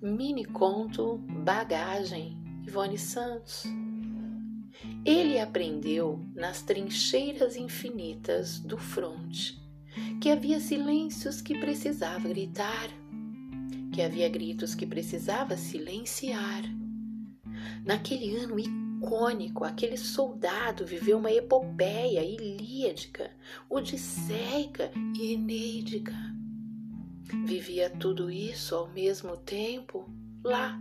mini conto Bagagem, Ivone Santos. Ele aprendeu nas trincheiras infinitas do fronte que havia silêncios que precisava gritar, que havia gritos que precisava silenciar. Naquele ano icônico, aquele soldado viveu uma epopeia ilíadica, odisseica e eneídica. Vivia tudo isso ao mesmo tempo lá